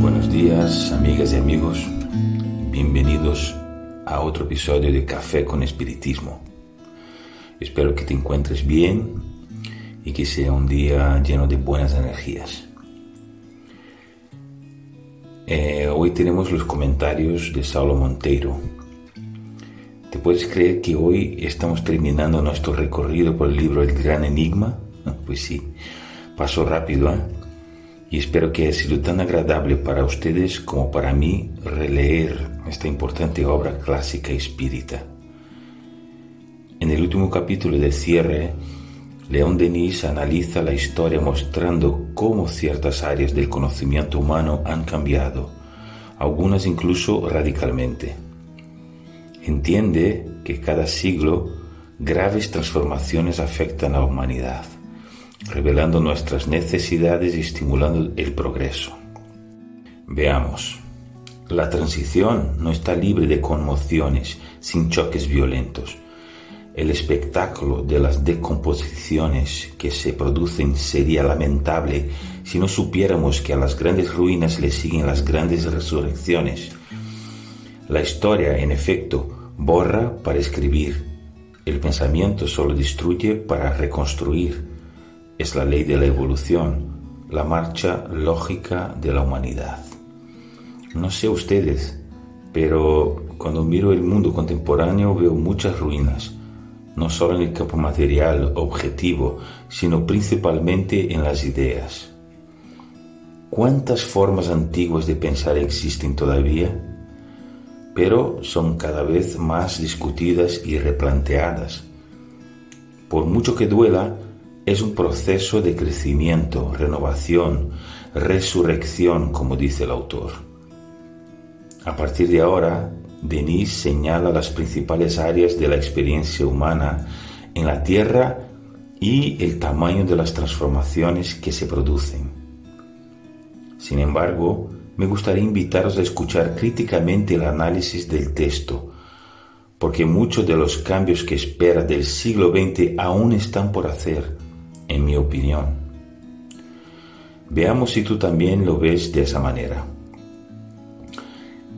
Buenos días, amigas y amigos. Bienvenidos a otro episodio de Café con Espiritismo. Espero que te encuentres bien y que sea un día lleno de buenas energías. Eh, hoy tenemos los comentarios de Saulo Monteiro. ¿Te puedes creer que hoy estamos terminando nuestro recorrido por el libro El Gran Enigma? Pues sí, pasó rápido, ¿eh? Y espero que haya sido tan agradable para ustedes como para mí releer esta importante obra clásica espírita. En el último capítulo de cierre, León Denis analiza la historia mostrando cómo ciertas áreas del conocimiento humano han cambiado, algunas incluso radicalmente. Entiende que cada siglo graves transformaciones afectan a la humanidad, revelando nuestras necesidades y estimulando el progreso. Veamos. La transición no está libre de conmociones, sin choques violentos el espectáculo de las decomposiciones que se producen sería lamentable si no supiéramos que a las grandes ruinas le siguen las grandes resurrecciones. La historia, en efecto, borra para escribir. El pensamiento solo destruye para reconstruir. Es la ley de la evolución, la marcha lógica de la humanidad. No sé ustedes, pero cuando miro el mundo contemporáneo veo muchas ruinas no solo en el campo material objetivo, sino principalmente en las ideas. ¿Cuántas formas antiguas de pensar existen todavía? Son cada vez más discutidas y replanteadas. Por mucho que duela, es un proceso de crecimiento, renovación, resurrección, como dice el autor. A partir de ahora, Denis señala las principales áreas de la experiencia humana en la Tierra y el tamaño de las transformaciones que se producen. Sin embargo, me gustaría invitaros a escuchar críticamente el análisis del texto, porque muchos de los cambios que espera del siglo XX aún están por hacer, en mi opinión. Veamos si tú también lo ves de esa manera.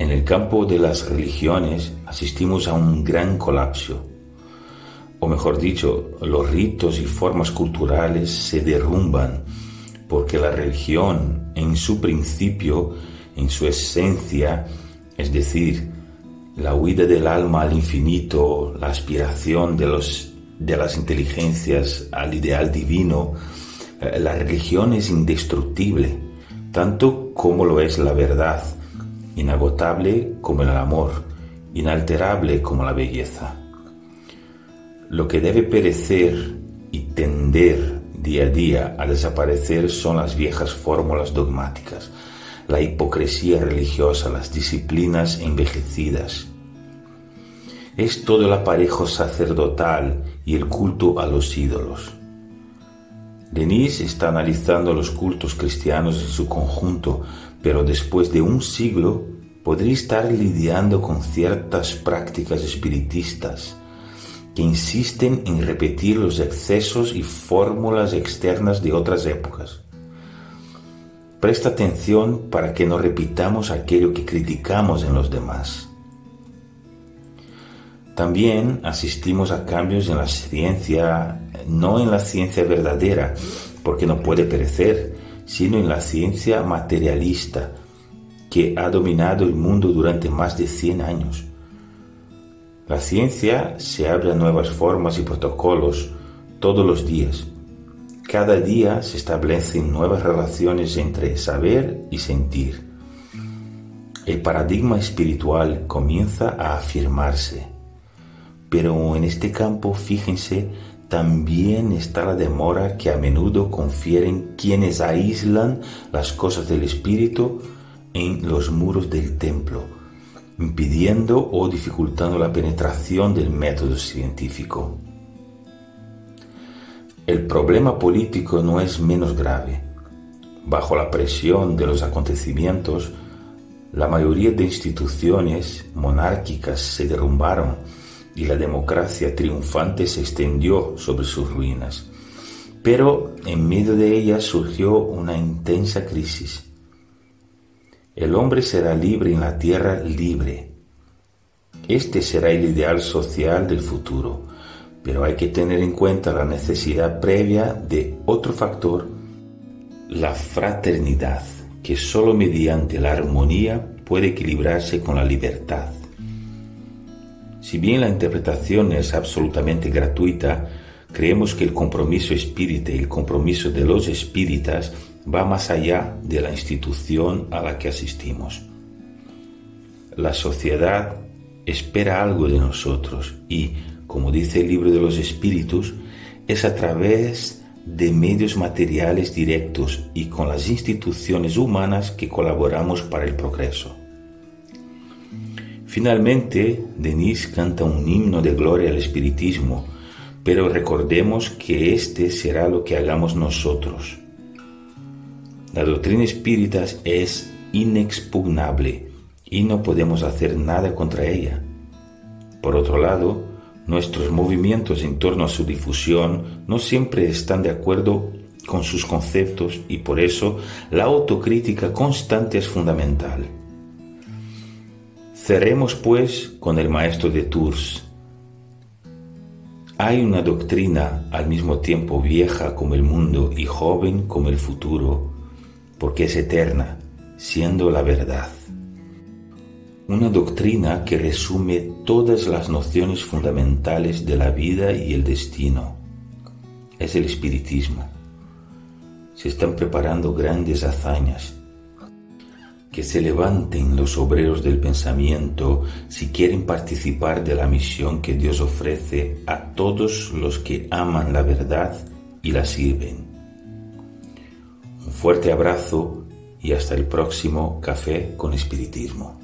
En el campo de las religiones asistimos a un gran colapso, o mejor dicho, los ritos y formas culturales se derrumban porque la religión en su principio, en su esencia, es decir, la huida del alma al infinito, la aspiración de, los, de las inteligencias al ideal divino, eh, la religión es indestructible, tanto como lo es la verdad inagotable como el amor, inalterable como la belleza. Lo que debe perecer y tender día a día a desaparecer son las viejas fórmulas dogmáticas, la hipocresía religiosa, las disciplinas envejecidas. Es todo el aparejo sacerdotal y el culto a los ídolos. Denis está analizando los cultos cristianos en su conjunto pero después de un siglo podría estar lidiando con ciertas prácticas espiritistas que insisten en repetir los excesos y fórmulas externas de otras épocas. Presta atención para que no repitamos aquello que criticamos en los demás. También asistimos a cambios en la ciencia, no en la ciencia verdadera, porque no puede perecer, sino en la ciencia materialista que ha dominado el mundo durante más de 100 años. La ciencia se abre a nuevas formas y protocolos todos los días. Cada día se establecen nuevas relaciones entre saber y sentir. El paradigma espiritual comienza a afirmarse. Pero en este campo, fíjense, también está la demora que a menudo confieren quienes aíslan las cosas del espíritu en los muros del templo, impidiendo o dificultando la penetración del método científico. El problema político no es menos grave. Bajo la presión de los acontecimientos, la mayoría de instituciones monárquicas se derrumbaron y la democracia triunfante se extendió sobre sus ruinas. Pero en medio de ella surgió una intensa crisis. El hombre será libre en la tierra libre. Este será el ideal social del futuro, pero hay que tener en cuenta la necesidad previa de otro factor, la fraternidad, que sólo mediante la armonía puede equilibrarse con la libertad. Si bien la interpretación es absolutamente gratuita, creemos que el compromiso espírita y el compromiso de los espíritas va más allá de la institución a la que asistimos. La sociedad espera algo de nosotros y, como dice el libro de los espíritus, es a través de medios materiales directos y con las instituciones humanas que colaboramos para el progreso. Finalmente, Denis canta un himno de gloria al espiritismo, pero recordemos que este será lo que hagamos nosotros. La doctrina espírita es inexpugnable y no podemos hacer nada contra ella. Por otro lado, nuestros movimientos en torno a su difusión no siempre están de acuerdo con sus conceptos y por eso la autocrítica constante es fundamental. Cerremos pues con el maestro de Tours. Hay una doctrina al mismo tiempo vieja como el mundo y joven como el futuro, porque es eterna, siendo la verdad una doctrina que resume todas las nociones fundamentales de la vida y el destino. Es el espiritismo. Se están preparando grandes hazañas. Que se levanten los obreros del pensamiento si quieren participar de la misión que Dios ofrece a todos los que aman la verdad y la sirven. Fuerte abrazo y hasta el próximo café con espiritismo.